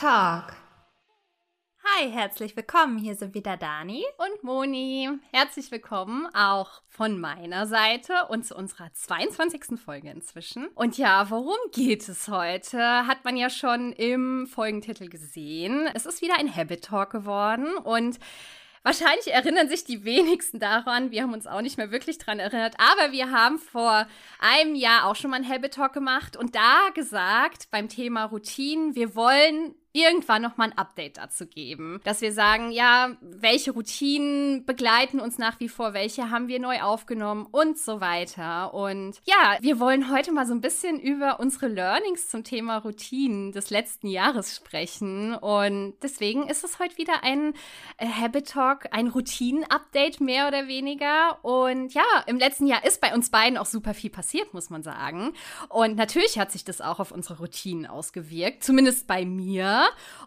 Talk. Hi, herzlich willkommen. Hier sind wieder Dani und Moni. Herzlich willkommen auch von meiner Seite und zu unserer 22. Folge inzwischen. Und ja, worum geht es heute? Hat man ja schon im Folgentitel gesehen. Es ist wieder ein Habit Talk geworden und Wahrscheinlich erinnern sich die wenigsten daran. Wir haben uns auch nicht mehr wirklich daran erinnert. Aber wir haben vor einem Jahr auch schon mal ein Habit Talk gemacht und da gesagt beim Thema Routinen, wir wollen irgendwann noch mal ein Update dazu geben, dass wir sagen, ja, welche Routinen begleiten uns nach wie vor, welche haben wir neu aufgenommen und so weiter. Und ja, wir wollen heute mal so ein bisschen über unsere Learnings zum Thema Routinen des letzten Jahres sprechen und deswegen ist es heute wieder ein äh, Habit Talk, ein Routinen-Update mehr oder weniger und ja, im letzten Jahr ist bei uns beiden auch super viel passiert, muss man sagen. Und natürlich hat sich das auch auf unsere Routinen ausgewirkt, zumindest bei mir.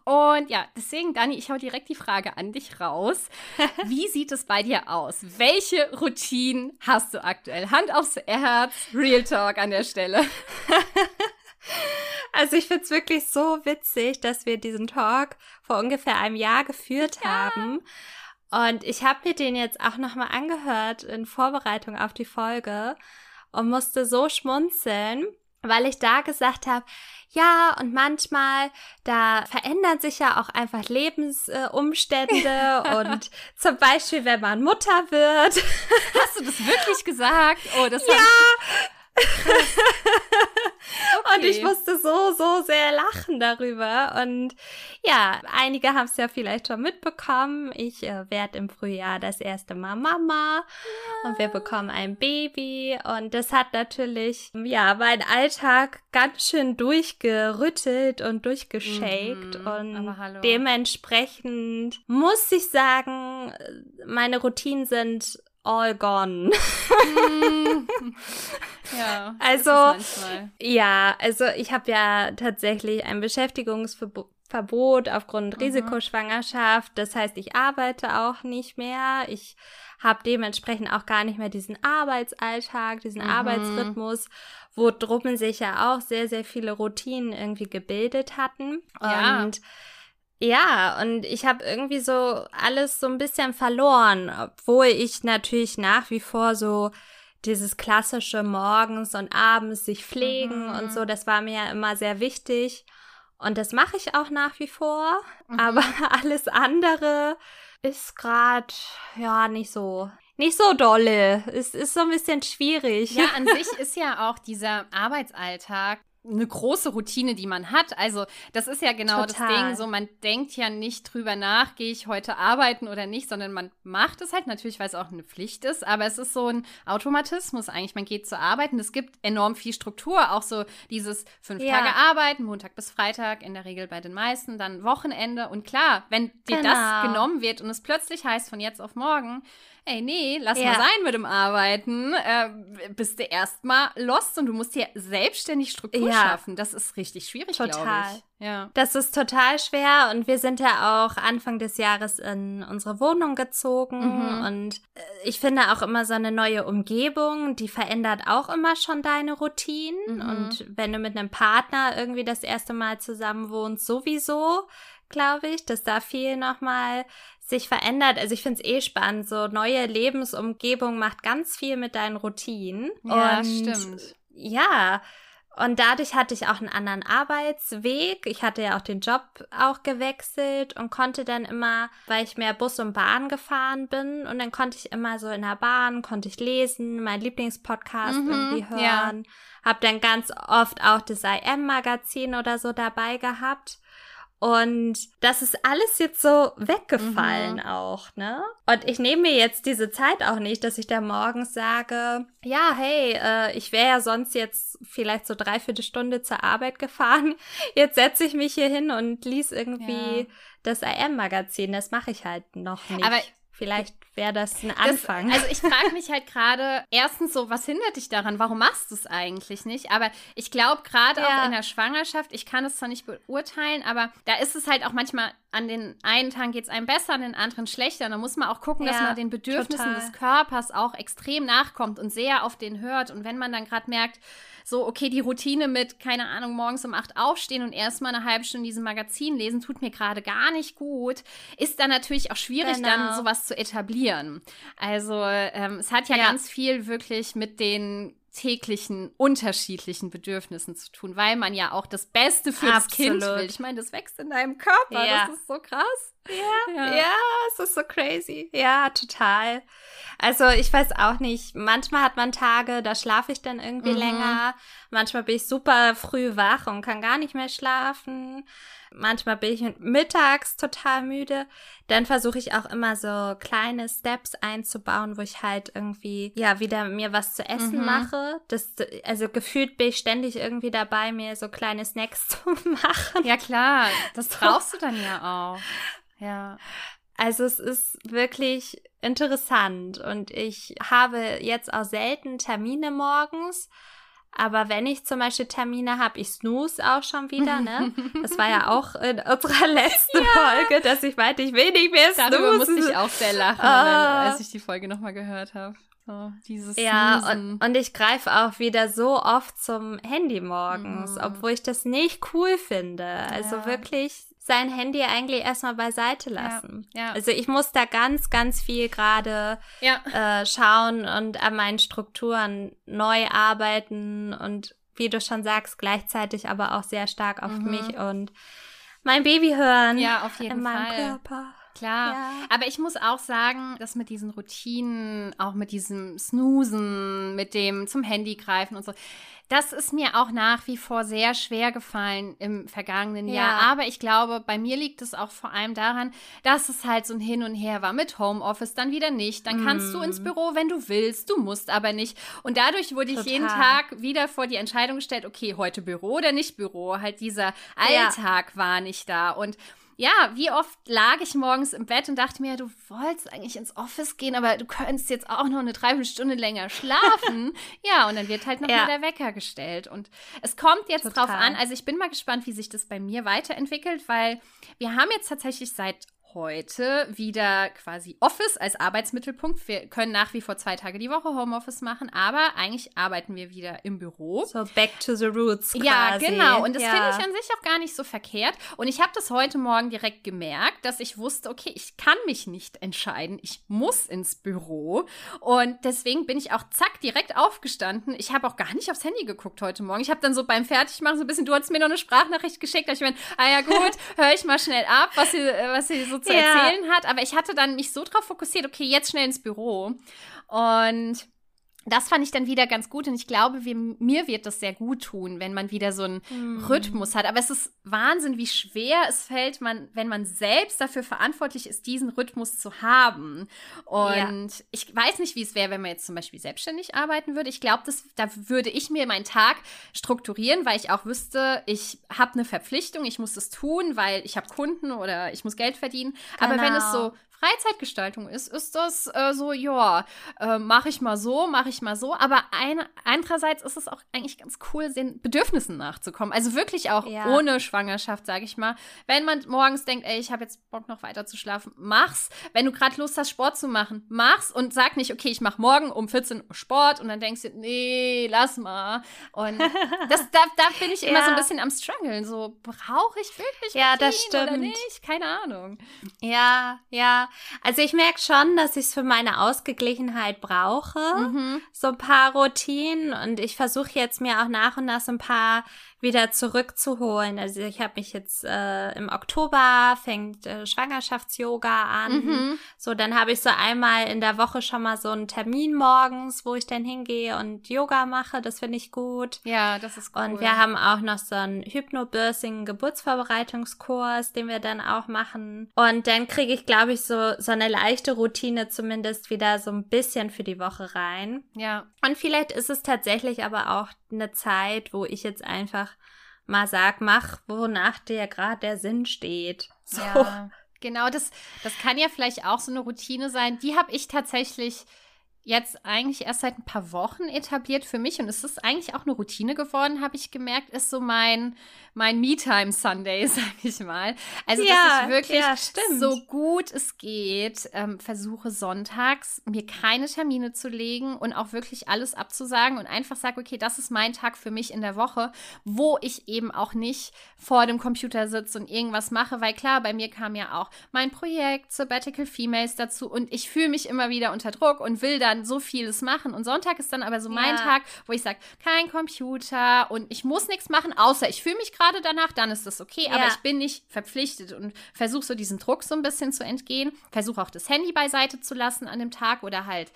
Und ja, deswegen, Dani, ich hau direkt die Frage an dich raus. Wie sieht es bei dir aus? Welche Routinen hast du aktuell? Hand aufs Herz, Real Talk an der Stelle. Also ich finde es wirklich so witzig, dass wir diesen Talk vor ungefähr einem Jahr geführt ja. haben. Und ich habe mir den jetzt auch nochmal angehört in Vorbereitung auf die Folge und musste so schmunzeln, weil ich da gesagt habe, ja, und manchmal, da verändern sich ja auch einfach Lebensumstände und zum Beispiel, wenn man Mutter wird. Hast du das wirklich gesagt? Oh, das ja, und ich musste so, so sehr lachen darüber. Und ja, einige haben es ja vielleicht schon mitbekommen. Ich äh, werde im Frühjahr das erste Mal Mama ja. und wir bekommen ein Baby. Und das hat natürlich, ja, meinen Alltag ganz schön durchgerüttelt und durchgeschakt. Mhm, und dementsprechend muss ich sagen, meine Routinen sind all gone. Mm. ja. Also ja, also ich habe ja tatsächlich ein Beschäftigungsverbot aufgrund mhm. Risikoschwangerschaft. Das heißt, ich arbeite auch nicht mehr. Ich habe dementsprechend auch gar nicht mehr diesen Arbeitsalltag, diesen mhm. Arbeitsrhythmus, wo drum sich ja auch sehr, sehr viele Routinen irgendwie gebildet hatten. Ja. Und ja, und ich habe irgendwie so alles so ein bisschen verloren, obwohl ich natürlich nach wie vor so dieses klassische morgens und abends sich pflegen mhm. und so, das war mir ja immer sehr wichtig. Und das mache ich auch nach wie vor. Mhm. Aber alles andere ist gerade ja nicht so nicht so dolle. Es ist so ein bisschen schwierig. Ja, an sich ist ja auch dieser Arbeitsalltag eine große Routine, die man hat. Also das ist ja genau Total. das Ding. So, man denkt ja nicht drüber nach, gehe ich heute arbeiten oder nicht, sondern man macht es halt natürlich, weil es auch eine Pflicht ist. Aber es ist so ein Automatismus eigentlich. Man geht zur Arbeit und es gibt enorm viel Struktur. Auch so dieses fünf ja. Tage Arbeiten, Montag bis Freitag, in der Regel bei den meisten, dann Wochenende. Und klar, wenn dir genau. das genommen wird und es plötzlich heißt von jetzt auf morgen, ey, nee, lass ja. mal sein mit dem Arbeiten, äh, bist du erstmal lost und du musst dir selbstständig Struktur ja. schaffen. Das ist richtig schwierig, Total. Ich. Ja. Das ist total schwer und wir sind ja auch Anfang des Jahres in unsere Wohnung gezogen mhm. und äh, ich finde auch immer so eine neue Umgebung, die verändert auch immer schon deine Routinen mhm. und wenn du mit einem Partner irgendwie das erste Mal zusammen wohnst, sowieso glaube ich, dass da viel nochmal sich verändert. Also ich finde es eh spannend. So neue Lebensumgebung macht ganz viel mit deinen Routinen. Ja, und stimmt. Ja. Und dadurch hatte ich auch einen anderen Arbeitsweg. Ich hatte ja auch den Job auch gewechselt und konnte dann immer, weil ich mehr Bus und Bahn gefahren bin, und dann konnte ich immer so in der Bahn, konnte ich lesen, mein Lieblingspodcast mhm, irgendwie hören. Ja. Hab dann ganz oft auch das IM-Magazin oder so dabei gehabt. Und das ist alles jetzt so weggefallen mhm. auch, ne? Und ich nehme mir jetzt diese Zeit auch nicht, dass ich da morgens sage, ja, hey, äh, ich wäre ja sonst jetzt vielleicht so dreiviertel Stunde zur Arbeit gefahren. Jetzt setze ich mich hier hin und lies irgendwie ja. das IM-Magazin. Das mache ich halt noch nicht. Aber Vielleicht wäre das ein Anfang. Das, also ich frage mich halt gerade, erstens so, was hindert dich daran? Warum machst du es eigentlich nicht? Aber ich glaube, gerade ja. auch in der Schwangerschaft, ich kann es zwar nicht beurteilen, aber da ist es halt auch manchmal an den einen Tagen geht es einem besser, an den anderen schlechter. Und da muss man auch gucken, ja, dass man den Bedürfnissen total. des Körpers auch extrem nachkommt und sehr auf den hört. Und wenn man dann gerade merkt, so, okay, die Routine mit, keine Ahnung, morgens um acht aufstehen und erstmal eine halbe Stunde diesem Magazin lesen, tut mir gerade gar nicht gut, ist dann natürlich auch schwierig, genau. dann sowas zu etablieren. Also ähm, es hat ja, ja ganz viel wirklich mit den täglichen unterschiedlichen Bedürfnissen zu tun, weil man ja auch das Beste für Absolut. das Kind will. Ich meine, das wächst in deinem Körper, ja. das ist so krass. Ja, ja, ja, es ist so crazy. Ja, total. Also ich weiß auch nicht, manchmal hat man Tage, da schlafe ich dann irgendwie mhm. länger, manchmal bin ich super früh wach und kann gar nicht mehr schlafen. Manchmal bin ich mittags total müde. Dann versuche ich auch immer so kleine Steps einzubauen, wo ich halt irgendwie, ja, wieder mir was zu essen mhm. mache. Das, also gefühlt bin ich ständig irgendwie dabei, mir so kleine Snacks zu machen. Ja, klar. Das brauchst du dann ja auch. Ja. Also es ist wirklich interessant und ich habe jetzt auch selten Termine morgens. Aber wenn ich zum Beispiel Termine habe, ich snooze auch schon wieder, ne? Das war ja auch in unserer letzten ja. Folge, dass ich meinte, ich will nicht mehr snoozen. Darüber musste ich auch sehr lachen, uh, als ich die Folge nochmal gehört habe. So, dieses ja, und, und, ich greife auch wieder so oft zum Handy morgens, mm. obwohl ich das nicht cool finde. Also ja. wirklich sein Handy eigentlich erstmal beiseite lassen. Ja, ja. Also ich muss da ganz, ganz viel gerade ja. äh, schauen und an meinen Strukturen neu arbeiten und wie du schon sagst, gleichzeitig aber auch sehr stark auf mhm. mich und mein Baby hören. Ja, auf jeden in Fall. meinem Körper. Klar, ja. aber ich muss auch sagen, dass mit diesen Routinen, auch mit diesem Snoosen, mit dem zum Handy greifen und so, das ist mir auch nach wie vor sehr schwer gefallen im vergangenen ja. Jahr. Aber ich glaube, bei mir liegt es auch vor allem daran, dass es halt so ein Hin und Her war mit Homeoffice, dann wieder nicht. Dann kannst mm. du ins mm. Büro, wenn du willst, du musst aber nicht. Und dadurch wurde Total. ich jeden Tag wieder vor die Entscheidung gestellt, okay, heute Büro oder nicht Büro. Halt dieser Alltag ja. war nicht da. Und ja, wie oft lag ich morgens im Bett und dachte mir, du wolltest eigentlich ins Office gehen, aber du könntest jetzt auch noch eine Dreiviertelstunde länger schlafen. ja, und dann wird halt noch ja. mal der Wecker gestellt. Und es kommt jetzt Total. drauf an, also ich bin mal gespannt, wie sich das bei mir weiterentwickelt, weil wir haben jetzt tatsächlich seit heute wieder quasi Office als Arbeitsmittelpunkt. Wir können nach wie vor zwei Tage die Woche Homeoffice machen, aber eigentlich arbeiten wir wieder im Büro. So back to the roots. Quasi. Ja, genau. Und das ja. finde ich an sich auch gar nicht so verkehrt. Und ich habe das heute Morgen direkt gemerkt, dass ich wusste, okay, ich kann mich nicht entscheiden. Ich muss ins Büro. Und deswegen bin ich auch zack direkt aufgestanden. Ich habe auch gar nicht aufs Handy geguckt heute Morgen. Ich habe dann so beim Fertigmachen so ein bisschen, du hast mir noch eine Sprachnachricht geschickt. Da ich meine, ah ja gut, höre ich mal schnell ab, was sie, was sie so zu ja. erzählen hat. Aber ich hatte dann mich so drauf fokussiert, okay, jetzt schnell ins Büro. Und das fand ich dann wieder ganz gut und ich glaube, wir, mir wird das sehr gut tun, wenn man wieder so einen mm. Rhythmus hat. Aber es ist Wahnsinn, wie schwer es fällt, man, wenn man selbst dafür verantwortlich ist, diesen Rhythmus zu haben. Und ja. ich weiß nicht, wie es wäre, wenn man jetzt zum Beispiel selbstständig arbeiten würde. Ich glaube, da würde ich mir meinen Tag strukturieren, weil ich auch wüsste, ich habe eine Verpflichtung, ich muss es tun, weil ich habe Kunden oder ich muss Geld verdienen. Genau. Aber wenn es so genau. Freizeitgestaltung ist, ist das äh, so, ja, äh, mache ich mal so, mache ich mal so. Aber ein, andererseits ist es auch eigentlich ganz cool, den Bedürfnissen nachzukommen. Also wirklich auch ja. ohne Schwangerschaft, sage ich mal. Wenn man morgens denkt, ey, ich habe jetzt Bock noch weiter zu schlafen, mach's. Wenn du gerade Lust hast, Sport zu machen, mach's und sag nicht, okay, ich mache morgen um 14 Uhr Sport und dann denkst du, nee, lass mal. Und das, da, da bin ich immer ja. so ein bisschen am struggeln. So, brauche ich wirklich ja, das stimmt. oder nicht? Keine Ahnung. Ja, ja. Also ich merke schon, dass ich es für meine Ausgeglichenheit brauche. Mhm. So ein paar Routinen. Und ich versuche jetzt mir auch nach und nach so ein paar wieder zurückzuholen. Also ich habe mich jetzt äh, im Oktober fängt äh, Schwangerschafts-Yoga an. Mhm. So, dann habe ich so einmal in der Woche schon mal so einen Termin morgens, wo ich dann hingehe und Yoga mache. Das finde ich gut. Ja, das ist cool. Und wir haben auch noch so einen Hypnobirthing Geburtsvorbereitungskurs, den wir dann auch machen. Und dann kriege ich, glaube ich, so so eine leichte Routine zumindest wieder so ein bisschen für die Woche rein. Ja. Und vielleicht ist es tatsächlich aber auch eine Zeit, wo ich jetzt einfach mal sag, mach, wonach dir gerade der Sinn steht. So. Ja, genau, das, das kann ja vielleicht auch so eine Routine sein. Die habe ich tatsächlich jetzt eigentlich erst seit ein paar Wochen etabliert für mich und es ist eigentlich auch eine Routine geworden, habe ich gemerkt, ist so mein, mein Me-Time-Sunday, sag ich mal. Also, ja, dass ich wirklich ja, so gut es geht ähm, versuche sonntags mir keine Termine zu legen und auch wirklich alles abzusagen und einfach sage, okay, das ist mein Tag für mich in der Woche, wo ich eben auch nicht vor dem Computer sitze und irgendwas mache, weil klar, bei mir kam ja auch mein Projekt Sabbatical Females dazu und ich fühle mich immer wieder unter Druck und will da dann so vieles machen. Und Sonntag ist dann aber so mein ja. Tag, wo ich sage, kein Computer und ich muss nichts machen, außer ich fühle mich gerade danach, dann ist das okay. Aber ja. ich bin nicht verpflichtet und versuche so diesen Druck so ein bisschen zu entgehen. Versuche auch das Handy beiseite zu lassen an dem Tag oder halt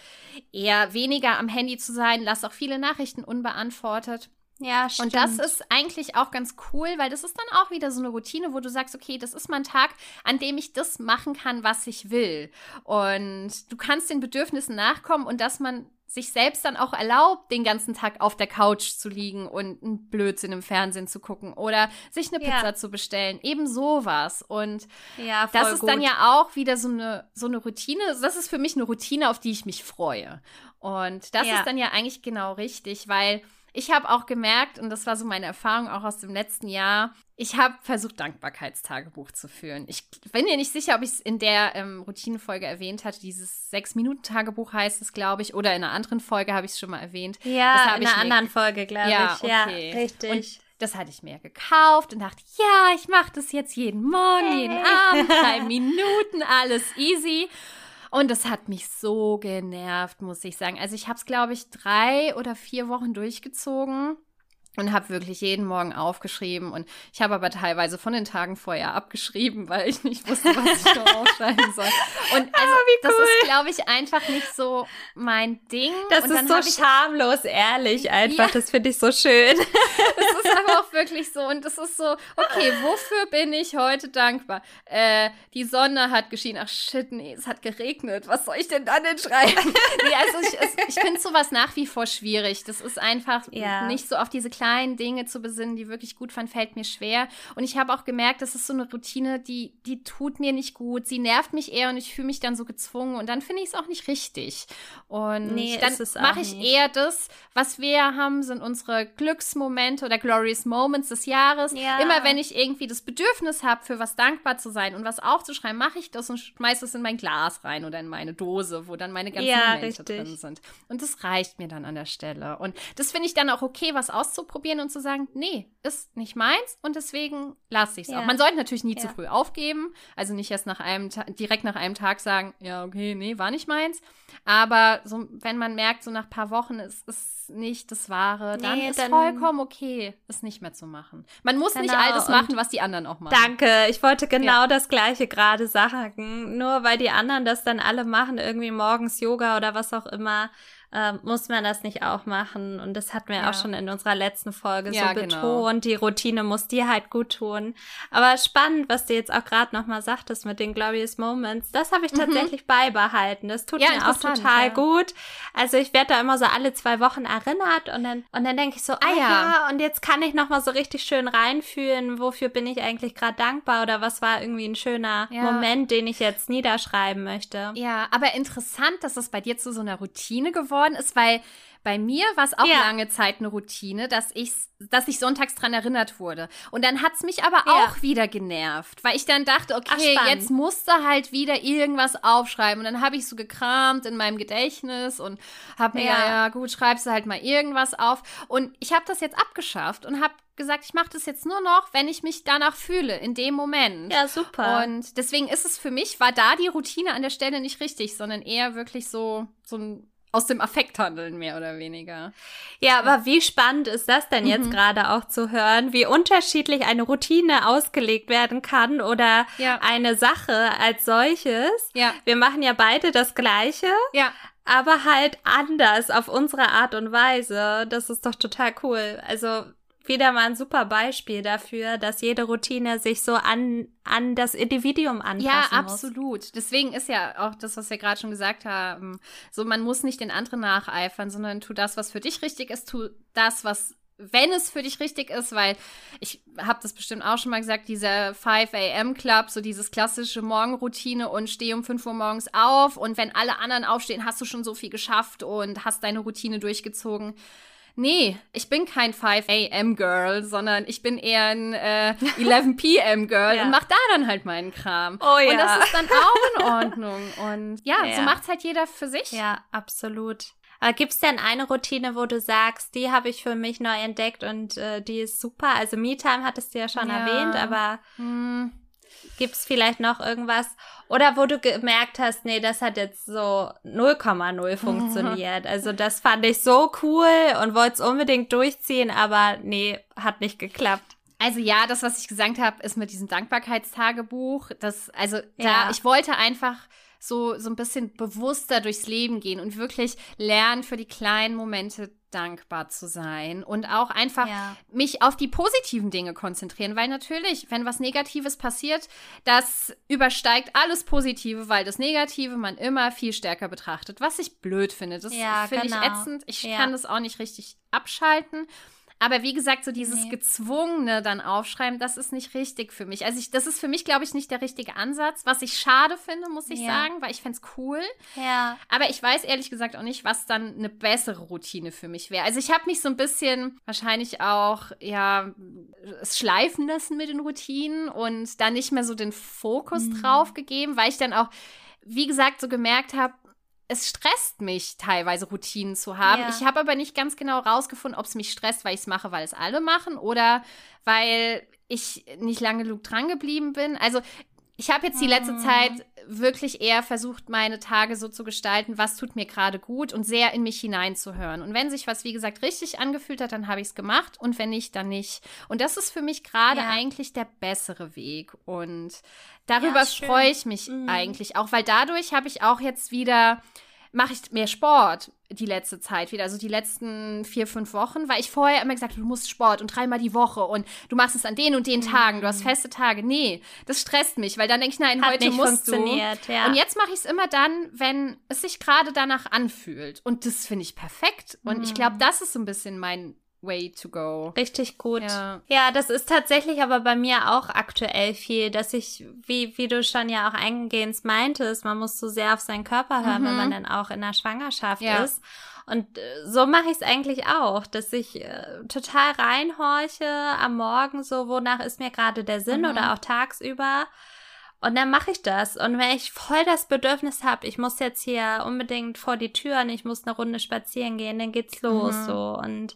eher weniger am Handy zu sein. Lass auch viele Nachrichten unbeantwortet. Ja, stimmt. Und das ist eigentlich auch ganz cool, weil das ist dann auch wieder so eine Routine, wo du sagst, okay, das ist mein Tag, an dem ich das machen kann, was ich will. Und du kannst den Bedürfnissen nachkommen und dass man sich selbst dann auch erlaubt, den ganzen Tag auf der Couch zu liegen und einen Blödsinn im Fernsehen zu gucken oder sich eine Pizza ja. zu bestellen. Eben sowas. Und ja, das ist gut. dann ja auch wieder so eine, so eine Routine. Das ist für mich eine Routine, auf die ich mich freue. Und das ja. ist dann ja eigentlich genau richtig, weil ich habe auch gemerkt, und das war so meine Erfahrung auch aus dem letzten Jahr, ich habe versucht, Dankbarkeitstagebuch zu führen. Ich bin mir nicht sicher, ob ich es in der ähm, Routinefolge erwähnt hatte. Dieses Sechs-Minuten-Tagebuch heißt es, glaube ich. Oder in einer anderen Folge habe ich es schon mal erwähnt. Ja, in einer anderen Folge, glaube ja, ich. Okay. Ja, richtig. Und das hatte ich mir gekauft und dachte, ja, ich mache das jetzt jeden Morgen, jeden Abend, drei Minuten, alles easy. Und das hat mich so genervt, muss ich sagen. Also ich habe es, glaube ich, drei oder vier Wochen durchgezogen und habe wirklich jeden Morgen aufgeschrieben und ich habe aber teilweise von den Tagen vorher abgeschrieben, weil ich nicht wusste, was ich noch aufschreiben soll. Und ah, also oh, cool. das ist glaube ich einfach nicht so mein Ding. Das und ist so schamlos ehrlich einfach, ja. das finde ich so schön. Das ist aber auch wirklich so und das ist so, okay, wofür bin ich heute dankbar? Äh, die Sonne hat geschienen. Ach shit, nee, es hat geregnet. Was soll ich denn dann denn schreiben? nee, also ich, ich finde sowas nach wie vor schwierig. Das ist einfach ja. nicht so auf diese kleinen kleinen Dinge zu besinnen, die wirklich gut fand, fällt mir schwer. Und ich habe auch gemerkt, das ist so eine Routine, die, die tut mir nicht gut. Sie nervt mich eher und ich fühle mich dann so gezwungen und dann finde ich es auch nicht richtig. Und nee, dann mache ich nicht. eher das, was wir haben, sind unsere Glücksmomente oder Glorious Moments des Jahres. Ja. Immer wenn ich irgendwie das Bedürfnis habe, für was dankbar zu sein und was aufzuschreiben, mache ich das und schmeiße es in mein Glas rein oder in meine Dose, wo dann meine ganzen ja, Momente richtig. drin sind. Und das reicht mir dann an der Stelle. Und das finde ich dann auch okay, was auszuprobieren auszuprobieren und zu sagen, nee, ist nicht meins und deswegen lasse ich es ja. auch. Man sollte natürlich nie ja. zu früh aufgeben, also nicht erst nach einem direkt nach einem Tag sagen, ja, okay, nee, war nicht meins. Aber so, wenn man merkt, so nach ein paar Wochen ist es nicht das Wahre, dann nee, ist dann vollkommen okay, es nicht mehr zu machen. Man muss genau. nicht all das machen, was die anderen auch machen. Danke, ich wollte genau ja. das Gleiche gerade sagen. Nur weil die anderen das dann alle machen, irgendwie morgens Yoga oder was auch immer, äh, muss man das nicht auch machen? Und das hatten wir ja. auch schon in unserer letzten Folge ja, so genau. betont. Genau. Die Routine muss dir halt gut tun. Aber spannend, was du jetzt auch gerade nochmal sagtest mit den Glorious Moments. Das habe ich mhm. tatsächlich beibehalten. Das tut ja, mir auch total gut. Also ich werde da immer so alle zwei Wochen erinnert und dann, und dann denke ich so, ah ja, und jetzt kann ich nochmal so richtig schön reinfühlen, wofür bin ich eigentlich gerade dankbar oder was war irgendwie ein schöner Moment, den ich jetzt niederschreiben möchte. Ja, aber interessant, dass es bei dir zu so einer Routine geworden geworden ist, weil bei mir war es auch ja. lange Zeit eine Routine, dass ich, dass ich sonntags dran erinnert wurde. Und dann hat es mich aber ja. auch wieder genervt, weil ich dann dachte, okay, Ach, jetzt musst du halt wieder irgendwas aufschreiben. Und dann habe ich so gekramt in meinem Gedächtnis und habe mir, ja. ja, gut, schreibst du halt mal irgendwas auf. Und ich habe das jetzt abgeschafft und habe gesagt, ich mache das jetzt nur noch, wenn ich mich danach fühle, in dem Moment. Ja, super. Und deswegen ist es für mich, war da die Routine an der Stelle nicht richtig, sondern eher wirklich so, so ein aus dem Affekt handeln, mehr oder weniger. Ja, aber wie spannend ist das denn jetzt mhm. gerade auch zu hören, wie unterschiedlich eine Routine ausgelegt werden kann oder ja. eine Sache als solches. Ja. Wir machen ja beide das Gleiche. Ja. Aber halt anders auf unsere Art und Weise. Das ist doch total cool. Also wieder mal ein super Beispiel dafür, dass jede Routine sich so an, an das Individuum anpassen ja, muss. Ja, absolut. Deswegen ist ja auch das, was wir gerade schon gesagt haben, so man muss nicht den anderen nacheifern, sondern tu das, was für dich richtig ist, tu das, was wenn es für dich richtig ist, weil ich habe das bestimmt auch schon mal gesagt, dieser 5 a.m. Club, so dieses klassische Morgenroutine und stehe um 5 Uhr morgens auf und wenn alle anderen aufstehen, hast du schon so viel geschafft und hast deine Routine durchgezogen. Nee, ich bin kein 5 a.m. Girl, sondern ich bin eher ein äh, 11 p.m. Girl ja. und mach da dann halt meinen Kram. Oh ja. Und das ist dann auch in Ordnung. Und ja, ja. so macht's halt jeder für sich. Ja, absolut. Aber gibt's denn eine Routine, wo du sagst, die habe ich für mich neu entdeckt und äh, die ist super? Also Me-Time hattest du ja schon ja. erwähnt, aber hm. Gibt's vielleicht noch irgendwas? Oder wo du gemerkt hast, nee, das hat jetzt so 0,0 funktioniert. also das fand ich so cool und wollte es unbedingt durchziehen, aber nee, hat nicht geklappt. Also ja, das, was ich gesagt habe, ist mit diesem Dankbarkeitstagebuch. Das, also ja. da, ich wollte einfach so, so ein bisschen bewusster durchs Leben gehen und wirklich lernen, für die kleinen Momente dankbar zu sein und auch einfach ja. mich auf die positiven Dinge konzentrieren, weil natürlich, wenn was Negatives passiert, das übersteigt alles Positive, weil das Negative man immer viel stärker betrachtet, was ich blöd finde. Das ja, finde genau. ich ätzend. Ich ja. kann das auch nicht richtig abschalten. Aber wie gesagt, so dieses nee. gezwungene dann aufschreiben, das ist nicht richtig für mich. Also ich, das ist für mich, glaube ich, nicht der richtige Ansatz. Was ich schade finde, muss ich ja. sagen, weil ich fände es cool. Ja. Aber ich weiß ehrlich gesagt auch nicht, was dann eine bessere Routine für mich wäre. Also ich habe mich so ein bisschen wahrscheinlich auch, ja, es schleifen lassen mit den Routinen und da nicht mehr so den Fokus mhm. drauf gegeben, weil ich dann auch wie gesagt, so gemerkt habe, es stresst mich teilweise Routinen zu haben. Ja. Ich habe aber nicht ganz genau rausgefunden, ob es mich stresst, weil ich es mache, weil es alle machen oder weil ich nicht lange genug dran geblieben bin. Also ich habe jetzt die letzte mhm. Zeit wirklich eher versucht, meine Tage so zu gestalten, was tut mir gerade gut und sehr in mich hineinzuhören. Und wenn sich was, wie gesagt, richtig angefühlt hat, dann habe ich es gemacht und wenn nicht, dann nicht. Und das ist für mich gerade ja. eigentlich der bessere Weg. Und darüber ja, freue ich mich mhm. eigentlich auch, weil dadurch habe ich auch jetzt wieder mache ich mehr Sport die letzte Zeit wieder, also die letzten vier, fünf Wochen, weil ich vorher immer gesagt habe, du musst Sport und dreimal die Woche und du machst es an den und den Tagen, du hast mhm. feste Tage. Nee, das stresst mich, weil dann denke ich, nein, Hat heute musst du. Ja. Und jetzt mache ich es immer dann, wenn es sich gerade danach anfühlt. Und das finde ich perfekt. Und mhm. ich glaube, das ist so ein bisschen mein way to go. Richtig gut. Ja. ja. das ist tatsächlich aber bei mir auch aktuell viel, dass ich, wie, wie du schon ja auch eingehend meintest, man muss so sehr auf seinen Körper hören, mhm. wenn man dann auch in der Schwangerschaft ja. ist. Und äh, so mache ich es eigentlich auch, dass ich äh, total reinhorche am Morgen so, wonach ist mir gerade der Sinn mhm. oder auch tagsüber. Und dann mache ich das. Und wenn ich voll das Bedürfnis habe, ich muss jetzt hier unbedingt vor die Tür und ich muss eine Runde spazieren gehen, dann geht's los mhm. so. Und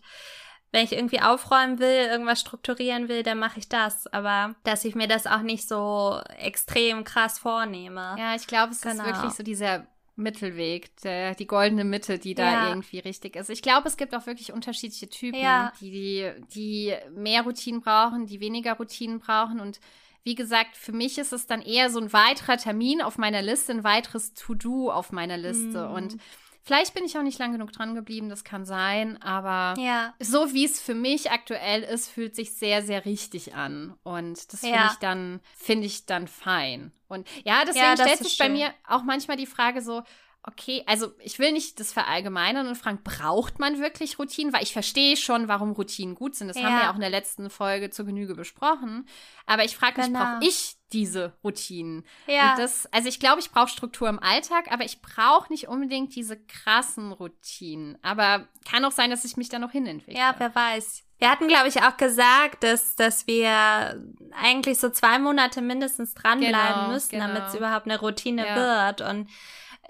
wenn ich irgendwie aufräumen will, irgendwas strukturieren will, dann mache ich das. Aber dass ich mir das auch nicht so extrem krass vornehme. Ja, ich glaube, es genau. ist wirklich so dieser Mittelweg, der, die goldene Mitte, die da ja. irgendwie richtig ist. Ich glaube, es gibt auch wirklich unterschiedliche Typen, ja. die, die mehr Routinen brauchen, die weniger Routinen brauchen. Und wie gesagt, für mich ist es dann eher so ein weiterer Termin auf meiner Liste, ein weiteres To-Do auf meiner Liste. Mhm. Und Vielleicht bin ich auch nicht lang genug dran geblieben, das kann sein, aber ja. so wie es für mich aktuell ist, fühlt sich sehr, sehr richtig an. Und das finde ja. ich dann, finde ich dann fein. Und ja, deswegen ja, stellt sich bei mir auch manchmal die Frage so, okay, also ich will nicht das verallgemeinern und fragen, braucht man wirklich Routinen? Weil ich verstehe schon, warum Routinen gut sind. Das ja. haben wir auch in der letzten Folge zur Genüge besprochen. Aber ich frage mich, genau. brauche ich diese Routinen? Ja. Das, also ich glaube, ich brauche Struktur im Alltag, aber ich brauche nicht unbedingt diese krassen Routinen. Aber kann auch sein, dass ich mich da noch hinentwickle. Ja, wer weiß. Wir hatten, glaube ich, auch gesagt, dass, dass wir eigentlich so zwei Monate mindestens dranbleiben genau, müssen, genau. damit es überhaupt eine Routine ja. wird. Und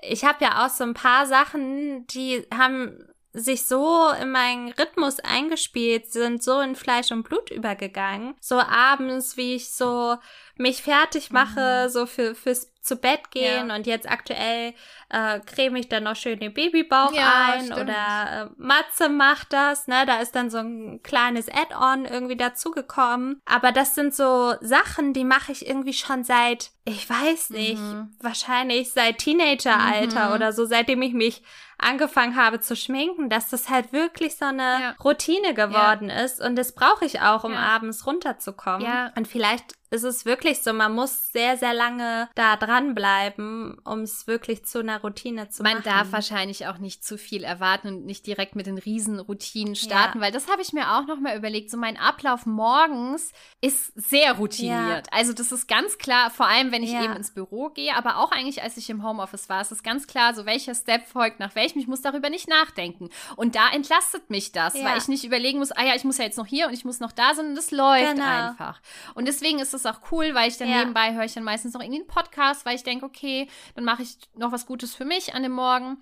ich habe ja auch so ein paar Sachen, die haben sich so in meinen Rhythmus eingespielt, sind so in Fleisch und Blut übergegangen. So abends, wie ich so mich fertig mache, mhm. so für fürs zu Bett gehen ja. und jetzt aktuell äh, creme ich dann noch schön den Babybauch ja, ein stimmt. oder äh, Matze macht das, ne? Da ist dann so ein kleines Add-on irgendwie dazugekommen. Aber das sind so Sachen, die mache ich irgendwie schon seit, ich weiß nicht, mhm. wahrscheinlich seit Teenageralter mhm. oder so, seitdem ich mich angefangen habe zu schminken, dass das halt wirklich so eine ja. Routine geworden ja. ist und das brauche ich auch, um abends runterzukommen. Und vielleicht es ist wirklich so, man muss sehr, sehr lange da dranbleiben, um es wirklich zu einer Routine zu man machen. Man darf wahrscheinlich auch nicht zu viel erwarten und nicht direkt mit den Riesenroutinen starten, ja. weil das habe ich mir auch noch mal überlegt. So mein Ablauf morgens ist sehr routiniert. Ja. Also das ist ganz klar, vor allem wenn ich ja. eben ins Büro gehe, aber auch eigentlich als ich im Homeoffice war, ist es ganz klar, so welcher Step folgt nach welchem. Ich muss darüber nicht nachdenken. Und da entlastet mich das, weil ich nicht überlegen muss, ah ja, ich muss ja jetzt noch hier und ich muss noch da, sondern das läuft genau. einfach. Und deswegen ist es auch cool, weil ich dann nebenbei höre ich dann meistens noch irgendwie einen Podcast, weil ich denke, okay, dann mache ich noch was Gutes für mich an dem Morgen.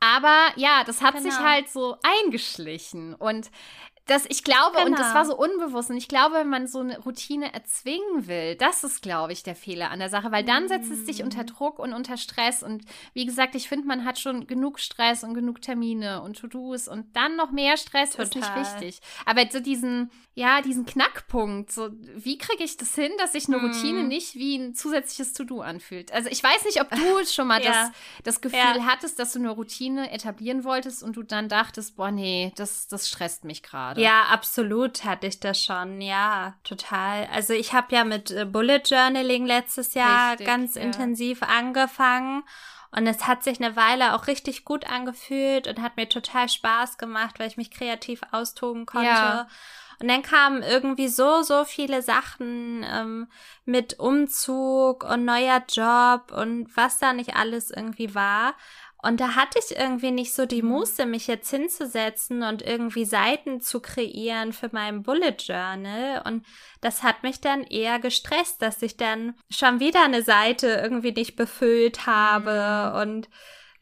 Aber ja, das hat genau. sich halt so eingeschlichen. Und das, ich glaube, genau. und das war genau. so unbewusst. Und ich glaube, wenn man so eine Routine erzwingen will, das ist, glaube ich, der Fehler an der Sache, weil dann setzt es dich unter mm. Druck und unter Stress. Und wie gesagt, ich finde, man hat schon genug Stress und genug Termine und To-Dos und dann noch mehr Stress Total. ist nicht wichtig. Aber so diesen, ja, diesen Knackpunkt, so, wie kriege ich das hin, dass sich eine Routine mm. nicht wie ein zusätzliches To-Do anfühlt? Also, ich weiß nicht, ob du schon mal ja. das, das Gefühl ja. hattest, dass du eine Routine etablieren wolltest und du dann dachtest, boah, nee, das, das stresst mich gerade gerade. Ja, absolut hatte ich das schon. Ja, total. Also ich habe ja mit äh, Bullet Journaling letztes Jahr richtig, ganz ja. intensiv angefangen. Und es hat sich eine Weile auch richtig gut angefühlt und hat mir total Spaß gemacht, weil ich mich kreativ austoben konnte. Ja. Und dann kamen irgendwie so, so viele Sachen ähm, mit Umzug und neuer Job und was da nicht alles irgendwie war. Und da hatte ich irgendwie nicht so die mhm. Muße, mich jetzt hinzusetzen und irgendwie Seiten zu kreieren für mein Bullet Journal. Und das hat mich dann eher gestresst, dass ich dann schon wieder eine Seite irgendwie nicht befüllt habe mhm. und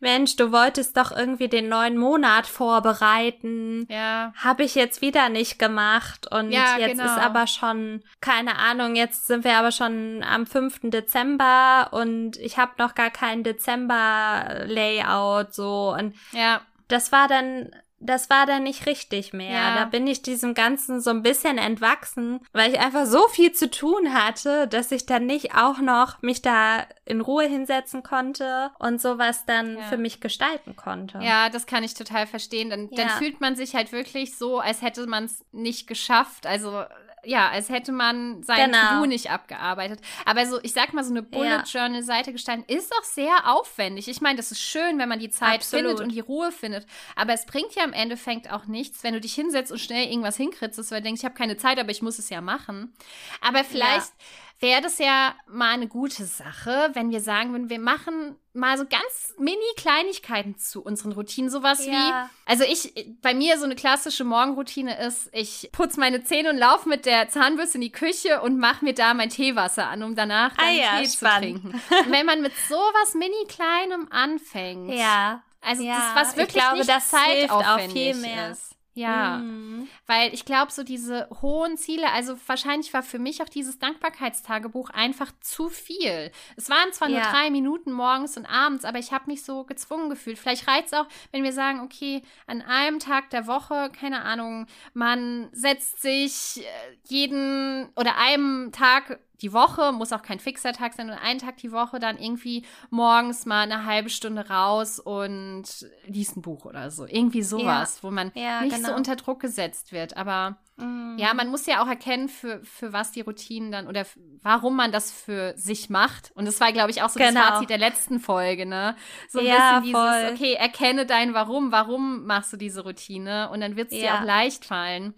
Mensch, du wolltest doch irgendwie den neuen Monat vorbereiten. Ja. Habe ich jetzt wieder nicht gemacht. Und ja, jetzt genau. ist aber schon, keine Ahnung, jetzt sind wir aber schon am 5. Dezember und ich habe noch gar kein Dezember-Layout so. Und ja. das war dann das war dann nicht richtig mehr. Ja. Da bin ich diesem Ganzen so ein bisschen entwachsen, weil ich einfach so viel zu tun hatte, dass ich dann nicht auch noch mich da in Ruhe hinsetzen konnte und sowas dann ja. für mich gestalten konnte. Ja, das kann ich total verstehen. Dann, ja. dann fühlt man sich halt wirklich so, als hätte man es nicht geschafft. Also ja, als hätte man sein genau. To-Do nicht abgearbeitet. Aber so, ich sag mal, so eine Bullet Journal Seite gestalten ist auch sehr aufwendig. Ich meine, das ist schön, wenn man die Zeit Absolut. findet und die Ruhe findet. Aber es bringt ja im Endeffekt auch nichts, wenn du dich hinsetzt und schnell irgendwas hinkritzest, weil du denkst, ich habe keine Zeit, aber ich muss es ja machen. Aber vielleicht ja wäre das ja mal eine gute Sache, wenn wir sagen würden, wir machen mal so ganz mini Kleinigkeiten zu unseren Routinen, sowas ja. wie, also ich, bei mir so eine klassische Morgenroutine ist, ich putze meine Zähne und laufe mit der Zahnbürste in die Küche und mache mir da mein Teewasser an, um danach dann ah, ja, Tee spannend. zu trinken. Und wenn man mit sowas mini Kleinem anfängt, ja. Also ja, das, was wirklich ich glaube, nicht das hilft auch viel mehr. ist. Ja, mhm. weil ich glaube, so diese hohen Ziele, also wahrscheinlich war für mich auch dieses Dankbarkeitstagebuch einfach zu viel. Es waren zwar ja. nur drei Minuten morgens und abends, aber ich habe mich so gezwungen gefühlt. Vielleicht reicht es auch, wenn wir sagen, okay, an einem Tag der Woche, keine Ahnung, man setzt sich äh, jeden oder einem Tag die Woche, muss auch kein fixer Tag sein, nur einen Tag die Woche dann irgendwie morgens mal eine halbe Stunde raus und liest ein Buch oder so. Irgendwie sowas, ja. wo man ja, nicht genau. so unter Druck gesetzt wird. Aber mhm. ja, man muss ja auch erkennen, für, für was die Routinen dann oder warum man das für sich macht. Und das war, glaube ich, auch so genau. das Fazit der letzten Folge, ne? So ein ja, bisschen dieses, voll. okay, erkenne dein Warum, warum machst du diese Routine? Und dann wird es dir auch leicht fallen.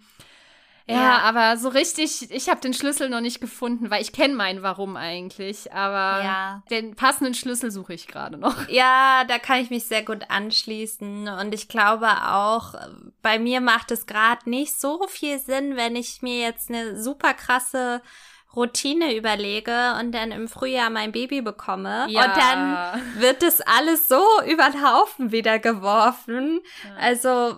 Ja, ja, aber so richtig, ich habe den Schlüssel noch nicht gefunden, weil ich kenne meinen Warum eigentlich. Aber ja. den passenden Schlüssel suche ich gerade noch. Ja, da kann ich mich sehr gut anschließen. Und ich glaube auch, bei mir macht es gerade nicht so viel Sinn, wenn ich mir jetzt eine super krasse Routine überlege und dann im Frühjahr mein Baby bekomme ja. und dann wird das alles so über den Haufen wieder geworfen. Ja. Also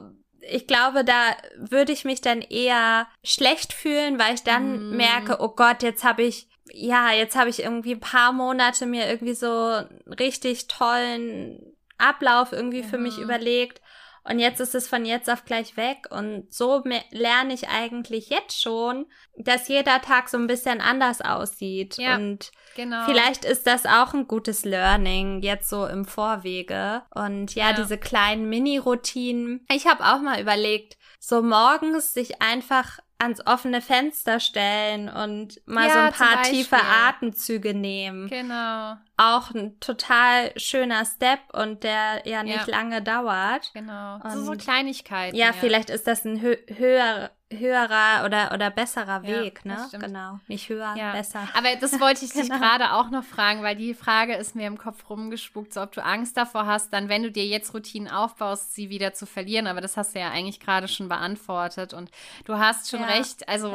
ich glaube, da würde ich mich dann eher schlecht fühlen, weil ich dann mm. merke, oh Gott, jetzt habe ich, ja, jetzt habe ich irgendwie ein paar Monate mir irgendwie so richtig tollen Ablauf irgendwie für mich überlegt und jetzt ist es von jetzt auf gleich weg. Und so lerne ich eigentlich jetzt schon, dass jeder Tag so ein bisschen anders aussieht. Ja, und genau. vielleicht ist das auch ein gutes Learning jetzt so im Vorwege. Und ja, ja. diese kleinen Mini-Routinen. Ich habe auch mal überlegt, so morgens sich einfach ans offene Fenster stellen und mal ja, so ein paar tiefe Atemzüge nehmen. Genau. Auch ein total schöner Step und der ja nicht ja. lange dauert. Genau. Und so, so Kleinigkeiten. Ja, ja, vielleicht ist das ein hö höher, höherer oder, oder besserer Weg, ja, ne? Genau. Nicht höher, ja. besser. Aber das wollte ich dich genau. gerade auch noch fragen, weil die Frage ist mir im Kopf rumgespuckt, so ob du Angst davor hast, dann, wenn du dir jetzt Routinen aufbaust, sie wieder zu verlieren. Aber das hast du ja eigentlich gerade schon beantwortet. Und du hast schon ja. recht. Also,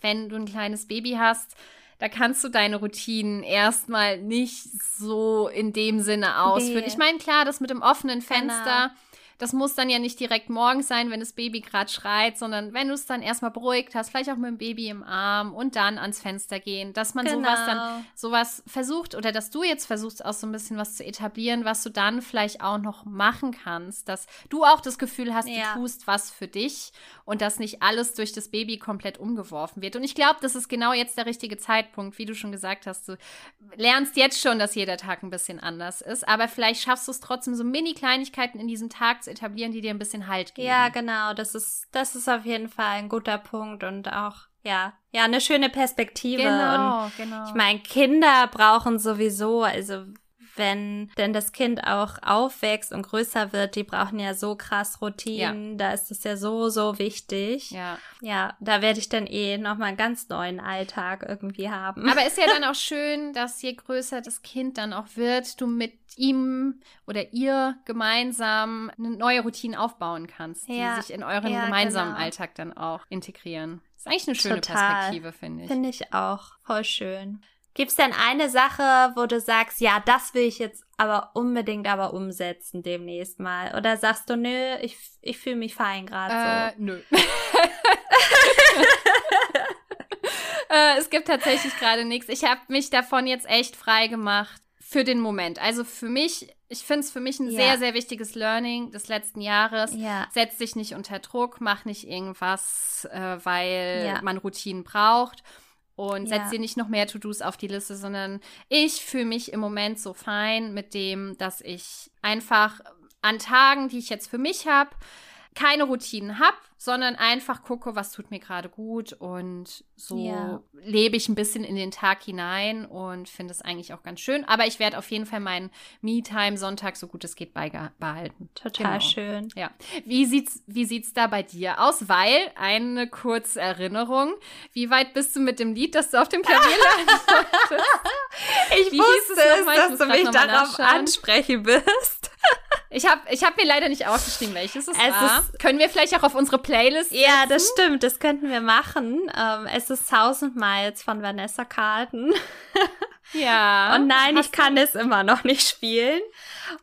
wenn du ein kleines Baby hast, da kannst du deine Routinen erstmal nicht so in dem Sinne ausführen. Nee. Ich meine, klar, das mit dem offenen Fenster. Genau das muss dann ja nicht direkt morgens sein, wenn das Baby gerade schreit, sondern wenn du es dann erstmal beruhigt hast, vielleicht auch mit dem Baby im Arm und dann ans Fenster gehen, dass man genau. sowas dann sowas versucht oder dass du jetzt versuchst auch so ein bisschen was zu etablieren, was du dann vielleicht auch noch machen kannst, dass du auch das Gefühl hast, ja. du tust was für dich und dass nicht alles durch das Baby komplett umgeworfen wird. Und ich glaube, das ist genau jetzt der richtige Zeitpunkt, wie du schon gesagt hast. Du lernst jetzt schon, dass jeder Tag ein bisschen anders ist, aber vielleicht schaffst du es trotzdem so Mini-Kleinigkeiten in diesem Tag zu etablieren, die dir ein bisschen Halt geben. Ja, genau. Das ist, das ist auf jeden Fall ein guter Punkt und auch, ja, ja, eine schöne Perspektive. Genau, und genau. Ich meine, Kinder brauchen sowieso, also wenn denn das Kind auch aufwächst und größer wird, die brauchen ja so krass Routinen, ja. da ist es ja so, so wichtig. Ja. Ja, da werde ich dann eh nochmal einen ganz neuen Alltag irgendwie haben. Aber ist ja dann auch schön, dass je größer das Kind dann auch wird, du mit ihm oder ihr gemeinsam eine neue Routine aufbauen kannst, ja. die sich in euren ja, gemeinsamen genau. Alltag dann auch integrieren. ist eigentlich eine schöne Total. Perspektive, finde ich. Finde ich auch. Voll schön. Gibt es denn eine Sache, wo du sagst, ja, das will ich jetzt aber unbedingt aber umsetzen demnächst mal? Oder sagst du, nö, ich, ich fühle mich fein gerade äh, so? Nö. äh, es gibt tatsächlich gerade nichts. Ich habe mich davon jetzt echt frei gemacht für den Moment. Also für mich, ich finde es für mich ein ja. sehr, sehr wichtiges Learning des letzten Jahres. Ja. Setz dich nicht unter Druck, mach nicht irgendwas, äh, weil ja. man Routinen braucht und ja. setz dir nicht noch mehr To-Dos auf die Liste, sondern ich fühle mich im Moment so fein mit dem, dass ich einfach an Tagen, die ich jetzt für mich habe, keine Routinen habe, sondern einfach gucke, was tut mir gerade gut und so ja. lebe ich ein bisschen in den Tag hinein und finde es eigentlich auch ganz schön. Aber ich werde auf jeden Fall meinen Me-Time-Sonntag so gut es geht behalten. Total genau. schön. Ja. Wie sieht's, wie sieht's da bei dir aus? Weil, eine kurze Erinnerung, wie weit bist du mit dem Lied, das du auf dem Klavier lernst? ich wie wusste es, dass du mich darauf ansprechen wirst. Ich habe ich hab mir leider nicht aufgeschrieben, welches es, es war. Ist, Können wir vielleicht auch auf unsere Playlist setzen? Ja, das stimmt. Das könnten wir machen. Ähm, es ist Thousand Miles von Vanessa Carlton. Ja. Und nein, ich kann es immer noch nicht spielen.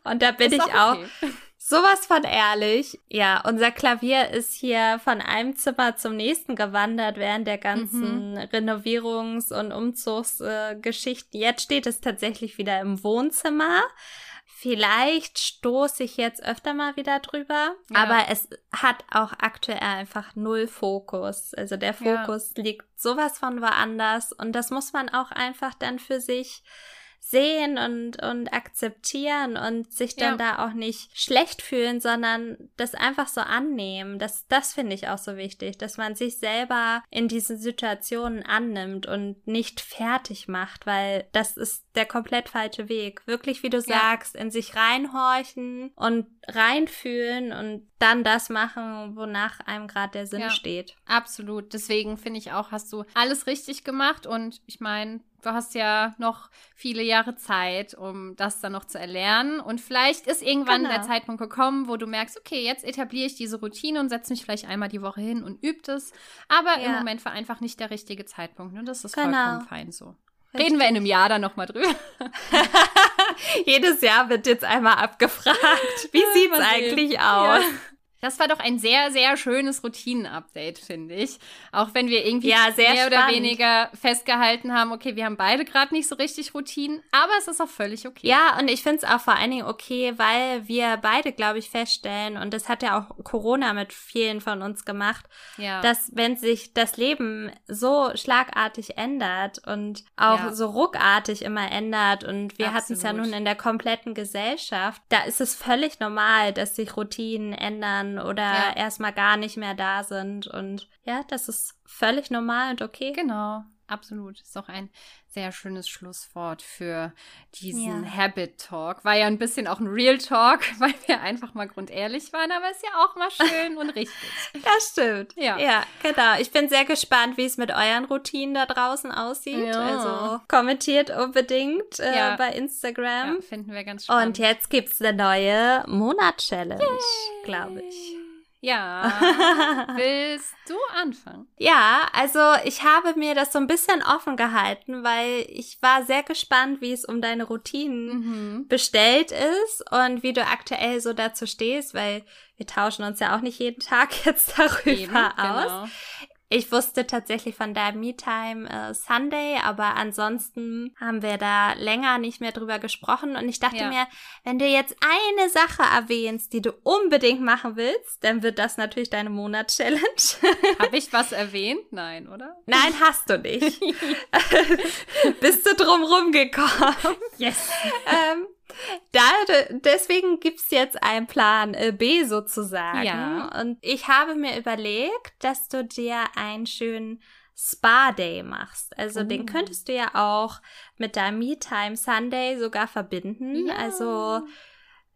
Und da bin ich auch okay. sowas von ehrlich. Ja, unser Klavier ist hier von einem Zimmer zum nächsten gewandert während der ganzen mhm. Renovierungs- und Umzugsgeschichten. Äh, Jetzt steht es tatsächlich wieder im Wohnzimmer. Vielleicht stoße ich jetzt öfter mal wieder drüber, ja. aber es hat auch aktuell einfach null Fokus. Also der Fokus ja. liegt sowas von woanders und das muss man auch einfach dann für sich sehen und, und akzeptieren und sich dann ja. da auch nicht schlecht fühlen, sondern das einfach so annehmen. Das, das finde ich auch so wichtig, dass man sich selber in diesen Situationen annimmt und nicht fertig macht, weil das ist der komplett falsche Weg. Wirklich, wie du ja. sagst, in sich reinhorchen und reinfühlen und dann das machen, wonach einem gerade der Sinn ja, steht. Absolut. Deswegen finde ich auch, hast du alles richtig gemacht und ich meine, du hast ja noch viele Jahre Zeit, um das dann noch zu erlernen. Und vielleicht ist irgendwann genau. der Zeitpunkt gekommen, wo du merkst, okay, jetzt etabliere ich diese Routine und setze mich vielleicht einmal die Woche hin und übe es. Aber ja. im Moment war einfach nicht der richtige Zeitpunkt. Und das ist genau. vollkommen fein so. Richtig. Reden wir in einem Jahr dann nochmal drüber. Jedes Jahr wird jetzt einmal abgefragt. Wie sieht's eigentlich aus? Ja. Das war doch ein sehr, sehr schönes Routinen-Update, finde ich. Auch wenn wir irgendwie ja, mehr spannend. oder weniger festgehalten haben, okay, wir haben beide gerade nicht so richtig Routinen, aber es ist auch völlig okay. Ja, und ich finde es auch vor allen Dingen okay, weil wir beide, glaube ich, feststellen, und das hat ja auch Corona mit vielen von uns gemacht, ja. dass wenn sich das Leben so schlagartig ändert und auch ja. so ruckartig immer ändert, und wir hatten es ja nun in der kompletten Gesellschaft, da ist es völlig normal, dass sich Routinen ändern ändern oder ja. erstmal gar nicht mehr da sind. Und ja, das ist völlig normal und okay. Genau, absolut. Ist auch ein sehr schönes Schlusswort für diesen ja. Habit Talk. War ja ein bisschen auch ein Real Talk, weil wir einfach mal grundehrlich waren, aber ist ja auch mal schön und richtig. Das stimmt. Ja. Ja, genau. Ich bin sehr gespannt, wie es mit euren Routinen da draußen aussieht. Ja. Also kommentiert unbedingt äh, ja. bei Instagram. Finden wir ganz spannend. Und jetzt gibt es eine neue Monat-Challenge, glaube ich. Ja. Willst du anfangen? Ja, also ich habe mir das so ein bisschen offen gehalten, weil ich war sehr gespannt, wie es um deine Routinen mhm. bestellt ist und wie du aktuell so dazu stehst, weil wir tauschen uns ja auch nicht jeden Tag jetzt darüber Eben, aus. Genau. Ich wusste tatsächlich von deinem Me-Time äh, Sunday, aber ansonsten haben wir da länger nicht mehr drüber gesprochen. Und ich dachte ja. mir, wenn du jetzt eine Sache erwähnst, die du unbedingt machen willst, dann wird das natürlich deine Monat-Challenge. Habe ich was erwähnt? Nein, oder? Nein, hast du nicht. Bist du drum rumgekommen? Yes. ähm, da, deswegen gibt's jetzt einen Plan äh, B sozusagen. Ja. Und ich habe mir überlegt, dass du dir einen schönen Spa-Day machst. Also oh. den könntest du ja auch mit deinem Me-Time Sunday sogar verbinden. Ja. Also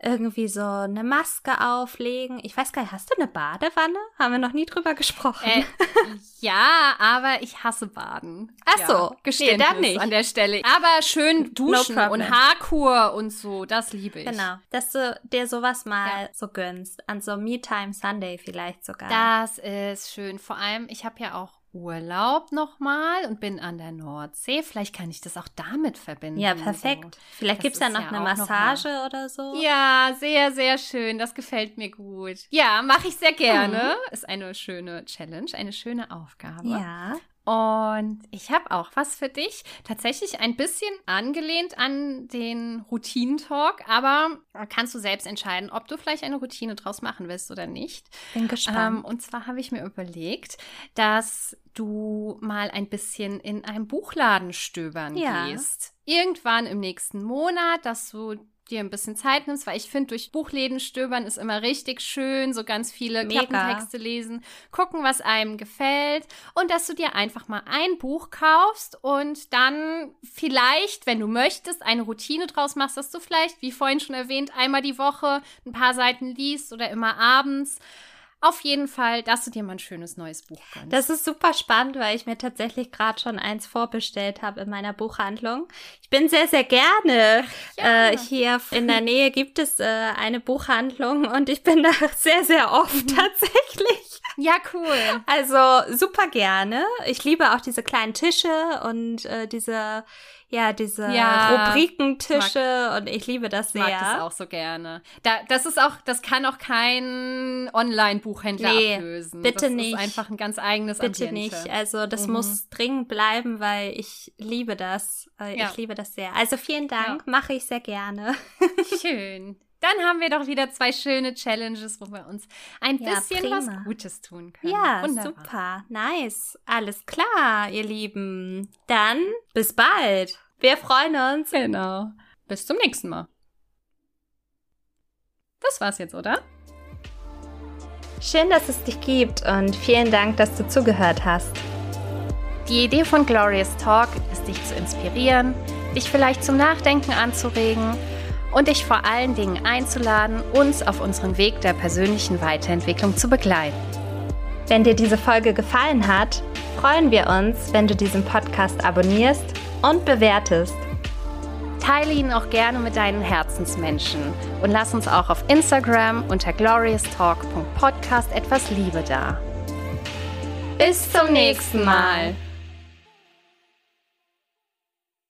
irgendwie so eine Maske auflegen. Ich weiß gar nicht, hast du eine Badewanne? Haben wir noch nie drüber gesprochen. Äh, ja, aber ich hasse Baden. Ach so, ja, nee, dann nicht. an der Stelle. Aber schön duschen no und Haarkur und so, das liebe ich. Genau, dass du dir sowas mal ja. so gönnst. An so Me-Time Sunday vielleicht sogar. Das ist schön. Vor allem, ich habe ja auch Urlaub nochmal und bin an der Nordsee. Vielleicht kann ich das auch damit verbinden. Ja, perfekt. So. Vielleicht gibt es ja noch ja eine Massage noch oder so. Ja, sehr, sehr schön. Das gefällt mir gut. Ja, mache ich sehr gerne. Mhm. Ist eine schöne Challenge, eine schöne Aufgabe. Ja. Und ich habe auch was für dich. Tatsächlich ein bisschen angelehnt an den Routinentalk, aber kannst du selbst entscheiden, ob du vielleicht eine Routine draus machen willst oder nicht. Bin gespannt. Ähm, und zwar habe ich mir überlegt, dass du mal ein bisschen in einem Buchladen stöbern ja. gehst. Irgendwann im nächsten Monat, dass du dir ein bisschen Zeit nimmst, weil ich finde, durch Buchläden stöbern ist immer richtig schön, so ganz viele Mega. Klappentexte lesen, gucken, was einem gefällt und dass du dir einfach mal ein Buch kaufst und dann vielleicht, wenn du möchtest, eine Routine draus machst, dass du vielleicht, wie vorhin schon erwähnt, einmal die Woche ein paar Seiten liest oder immer abends auf jeden Fall, dass du dir mal ein schönes neues Buch gönnst. Das ist super spannend, weil ich mir tatsächlich gerade schon eins vorbestellt habe in meiner Buchhandlung. Ich bin sehr, sehr gerne. Ja. Äh, hier in der Nähe gibt es äh, eine Buchhandlung und ich bin da sehr, sehr oft mhm. tatsächlich. Ja, cool. Also super gerne. Ich liebe auch diese kleinen Tische und äh, diese ja, diese ja, Rubrikentische mag, und ich liebe das sehr. Ich mag das auch so gerne. Da, das ist auch, das kann auch kein Online-Buchhändler nee, ablösen. Bitte das nicht. ist einfach ein ganz eigenes Bitte Ambiente. nicht. Also das mhm. muss dringend bleiben, weil ich liebe das. Äh, ja. Ich liebe das sehr. Also vielen Dank, ja. mache ich sehr gerne. Schön. Dann haben wir doch wieder zwei schöne Challenges, wo wir uns ein ja, bisschen prima. was Gutes tun können. Ja, Wunderbar. super. Nice. Alles klar, ihr Lieben. Dann bis bald. Wir freuen uns. Genau. Bis zum nächsten Mal. Das war's jetzt, oder? Schön, dass es dich gibt und vielen Dank, dass du zugehört hast. Die Idee von Glorious Talk ist, dich zu inspirieren, dich vielleicht zum Nachdenken anzuregen und dich vor allen Dingen einzuladen, uns auf unserem Weg der persönlichen Weiterentwicklung zu begleiten. Wenn dir diese Folge gefallen hat, freuen wir uns, wenn du diesen Podcast abonnierst und bewertest. Teile ihn auch gerne mit deinen Herzensmenschen und lass uns auch auf Instagram unter glorioustalk.podcast etwas Liebe da. Bis zum nächsten Mal.